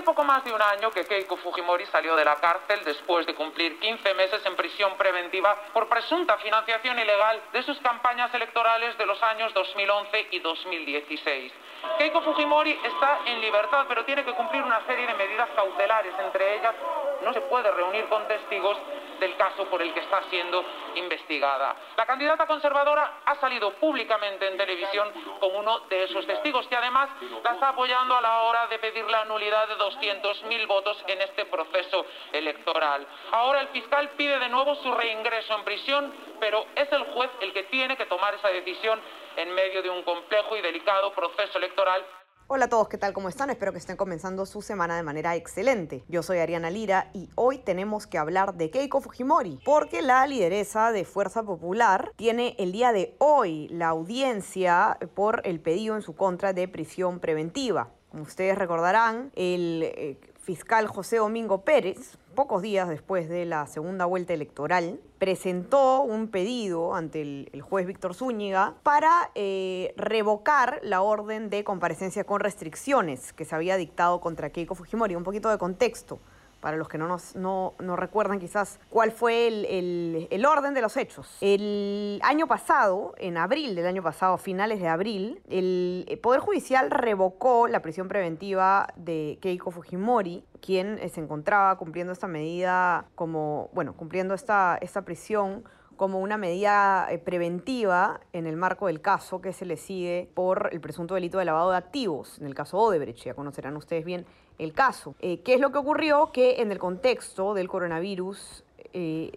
Hace poco más de un año que Keiko Fujimori salió de la cárcel después de cumplir 15 meses en prisión preventiva por presunta financiación ilegal de sus campañas electorales de los años 2011 y 2016. Keiko Fujimori está en libertad, pero tiene que cumplir una serie de medidas cautelares. Entre ellas, no se puede reunir con testigos del caso por el que está siendo investigada. La candidata conservadora ha salido públicamente en televisión con uno de esos testigos que además la está apoyando a la hora de pedir la nulidad de 200.000 votos en este proceso electoral. Ahora el fiscal pide de nuevo su reingreso en prisión, pero es el juez el que tiene que tomar esa decisión en medio de un complejo y delicado proceso electoral Hola a todos, ¿qué tal? ¿Cómo están? Espero que estén comenzando su semana de manera excelente. Yo soy Ariana Lira y hoy tenemos que hablar de Keiko Fujimori, porque la lideresa de Fuerza Popular tiene el día de hoy la audiencia por el pedido en su contra de prisión preventiva. Como ustedes recordarán, el eh, fiscal José Domingo Pérez, pocos días después de la segunda vuelta electoral, presentó un pedido ante el, juez Víctor Zúñiga para eh, revocar la orden de comparecencia con restricciones que se había dictado contra Keiko Fujimori. Un poquito de contexto para los que no, nos, no, recuerdan quizás cuál fue el, orden de los hechos. El año pasado, en abril del año pasado, finales de abril, el Poder Judicial revocó la prisión preventiva de Keiko Fujimori, quien eh, se encontraba cumpliendo esta medida como, bueno, cumpliendo esta, esta prisión como una medida eh, preventiva en el marco del caso que se le sigue por el presunto delito de lavado de activos, en el caso Odebrecht, ya conocerán ustedes bien el caso. Eh, ¿Qué es lo que ocurrió? Que en el contexto del coronavirus eh,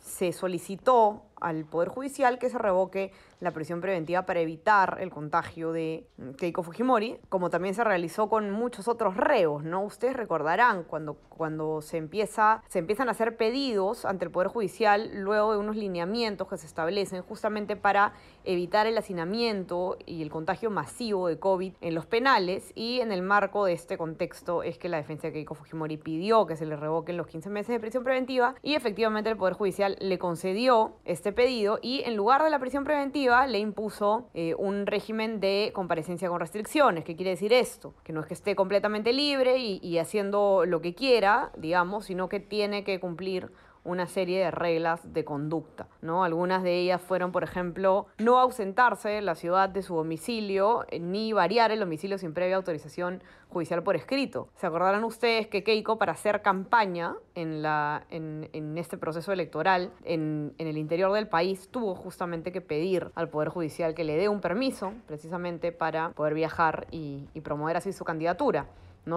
se solicitó al Poder Judicial que se revoque la prisión preventiva para evitar el contagio de Keiko Fujimori, como también se realizó con muchos otros reos, ¿no? Ustedes recordarán cuando, cuando se, empieza, se empiezan a hacer pedidos ante el Poder Judicial luego de unos lineamientos que se establecen justamente para evitar el hacinamiento y el contagio masivo de COVID en los penales y en el marco de este contexto es que la defensa de Keiko Fujimori pidió que se le revoquen los 15 meses de prisión preventiva y efectivamente el Poder Judicial le concedió este pedido y en lugar de la prisión preventiva le impuso eh, un régimen de comparecencia con restricciones. ¿Qué quiere decir esto? Que no es que esté completamente libre y, y haciendo lo que quiera, digamos, sino que tiene que cumplir una serie de reglas de conducta, ¿no? Algunas de ellas fueron, por ejemplo, no ausentarse de la ciudad de su domicilio eh, ni variar el domicilio sin previa autorización judicial por escrito. Se acordarán ustedes que Keiko para hacer campaña en, la, en, este proceso electoral en, el interior del país tuvo justamente que pedir al Poder Judicial que le dé un permiso precisamente para poder viajar y promover así su candidatura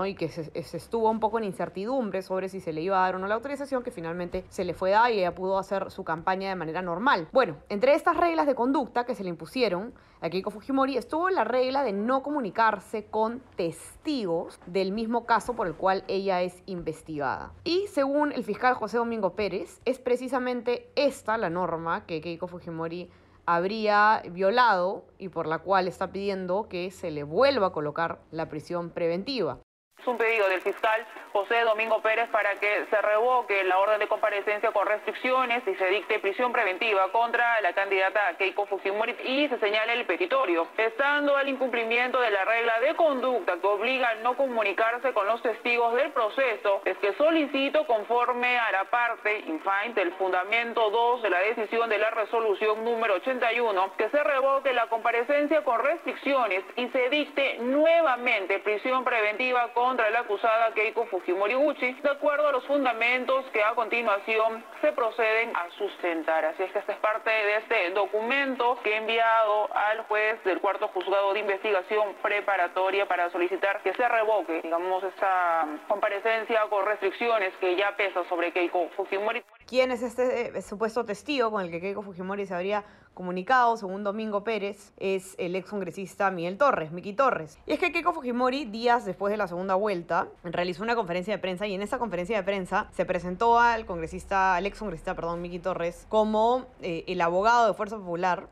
y que se, estuvo un poco en incertidumbre sobre si se le iba a dar o no la autorización, que finalmente se le fue dada y ella pudo hacer su campaña de manera normal. Bueno, entre estas reglas de conducta que se le impusieron a Keiko Fujimori estuvo la regla de no comunicarse con testigos del mismo caso por el cual ella es investigada. Y según el fiscal José Domingo Pérez, es precisamente esta la norma que Keiko Fujimori habría violado y por la cual está pidiendo que se le vuelva a colocar la prisión preventiva. Es un pedido del fiscal José Domingo Pérez para que se revoque la orden de comparecencia con restricciones y se dicte prisión preventiva contra la candidata Keiko Fujimori y se señale el petitorio, estando al incumplimiento de la regla de conducta que obliga a no comunicarse con los testigos del proceso, es que solicito conforme a la parte infaint del fundamento 2 de la decisión de la resolución número 81 que se revoque la comparecencia con restricciones y se dicte nuevamente prisión preventiva con contra la acusada Keiko Fujimori Gucci, de acuerdo a los fundamentos que a continuación se proceden a sustentar. Así es que esta es parte de este documento que he enviado al juez del cuarto juzgado de investigación preparatoria para solicitar que se revoque, digamos, esta comparecencia con restricciones que ya pesa sobre Keiko Fujimori. ¿Quién es este eh, supuesto testigo con el que Keiko Fujimori se habría comunicado, según Domingo Pérez, es el ex congresista Miguel Torres, Miki Torres. Y es que Keiko Fujimori, días después de la segunda vuelta, realizó una conferencia de prensa y en esa conferencia de prensa se presentó al congresista, al ex congresista, perdón, Miki Torres, como eh, el abogado de Fuerza Popular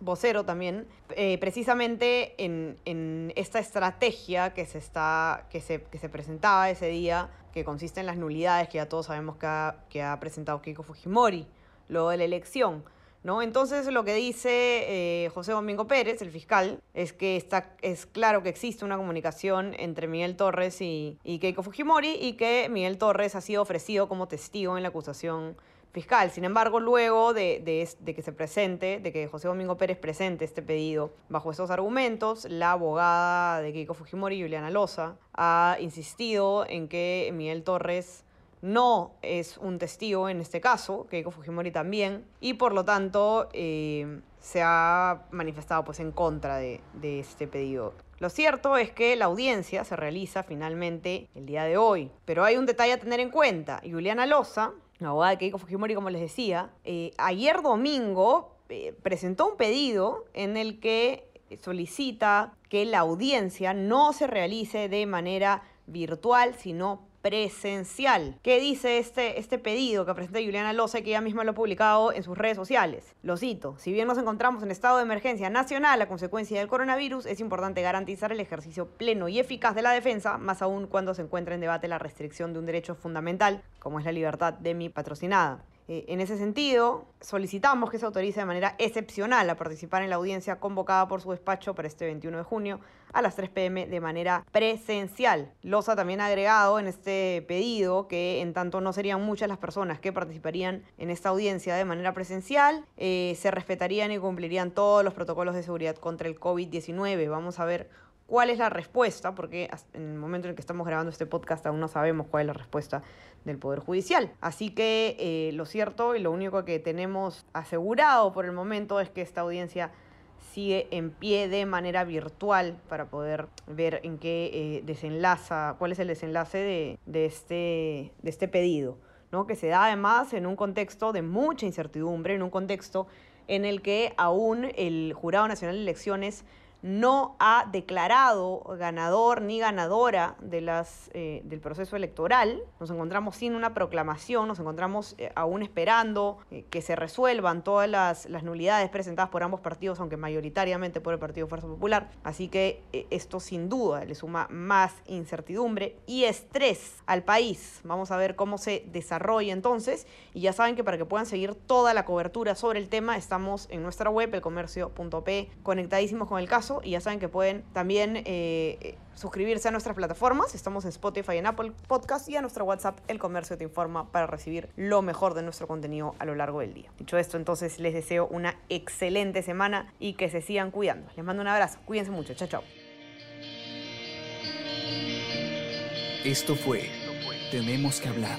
vocero también, eh, precisamente en, esta estrategia que se, está, que, se, que se presentaba ese día, que consiste en las nulidades que ya todos sabemos que ha, que ha presentado Keiko Fujimori luego de la elección. ¿No? Entonces lo que dice eh, José Domingo Pérez, el fiscal, es que está, es claro que existe una comunicación entre Miguel Torres y, y Keiko Fujimori y que Miguel Torres ha sido ofrecido como testigo en la acusación fiscal. Sin embargo, luego de, que se presente, de que José Domingo Pérez presente este pedido bajo estos argumentos, la abogada de Keiko Fujimori, Juliana Loza, ha insistido en que Miguel Torres no es un testigo en este caso, Keiko Fujimori también, y por lo tanto eh, se ha manifestado pues, en contra de, de este pedido. Lo cierto es que la audiencia se realiza finalmente el día de hoy, pero hay un detalle a tener en cuenta. Juliana Loza, la abogada de Keiko Fujimori, como les decía, eh, ayer domingo eh, presentó un pedido en el que solicita que la audiencia no se realice de manera virtual, sino presencial. ¿Qué dice este, este pedido que presenta Juliana Loza, que ella misma lo ha publicado en sus redes sociales? Lo cito, si bien nos encontramos en estado de emergencia nacional a consecuencia del coronavirus, es importante garantizar el ejercicio pleno y eficaz de la defensa, más aún cuando se encuentra en debate la restricción de un derecho fundamental, como es la libertad de mi patrocinada. Eh, en ese sentido, solicitamos que se autorice de manera excepcional a participar en la audiencia convocada por su despacho para este 21 de junio a las 3 pm de manera presencial. Loza también ha agregado en este pedido que en tanto no serían muchas las personas que participarían en esta audiencia de manera presencial, eh, se respetarían y cumplirían todos los protocolos de seguridad contra el COVID-19. Vamos a ver cuál es la respuesta, porque en el momento en el que estamos grabando este podcast aún no sabemos cuál es la respuesta del Poder Judicial. Así que eh, lo cierto y lo único que tenemos asegurado por el momento es que esta audiencia sigue en pie de manera virtual para poder ver en qué eh, desenlaza, cuál es el desenlace de, de, este, de este pedido, ¿no? que se da además en un contexto de mucha incertidumbre, en un contexto en el que aún el Jurado Nacional de Elecciones no ha declarado ganador ni ganadora de las, eh, del proceso electoral. Nos encontramos sin una proclamación, nos encontramos eh, aún esperando eh, que se resuelvan todas las, nulidades presentadas por ambos partidos, aunque mayoritariamente por el Partido Fuerza Popular. Así que esto sin duda le suma más incertidumbre y estrés al país. Vamos a ver cómo se desarrolla entonces. Y ya saben que para que puedan seguir toda la cobertura sobre el tema, estamos en nuestra web, elcomercio.p, conectadísimos con el caso y ya saben que pueden también eh, suscribirse a nuestras plataformas. Estamos en Spotify en Apple Podcast y a nuestro WhatsApp El Comercio Te Informa para recibir lo mejor de nuestro contenido a lo largo del día. Dicho esto, entonces les deseo una excelente semana y que se sigan cuidando. Les mando un abrazo. Cuídense mucho. Chao, chao. Esto fue Tenemos que hablar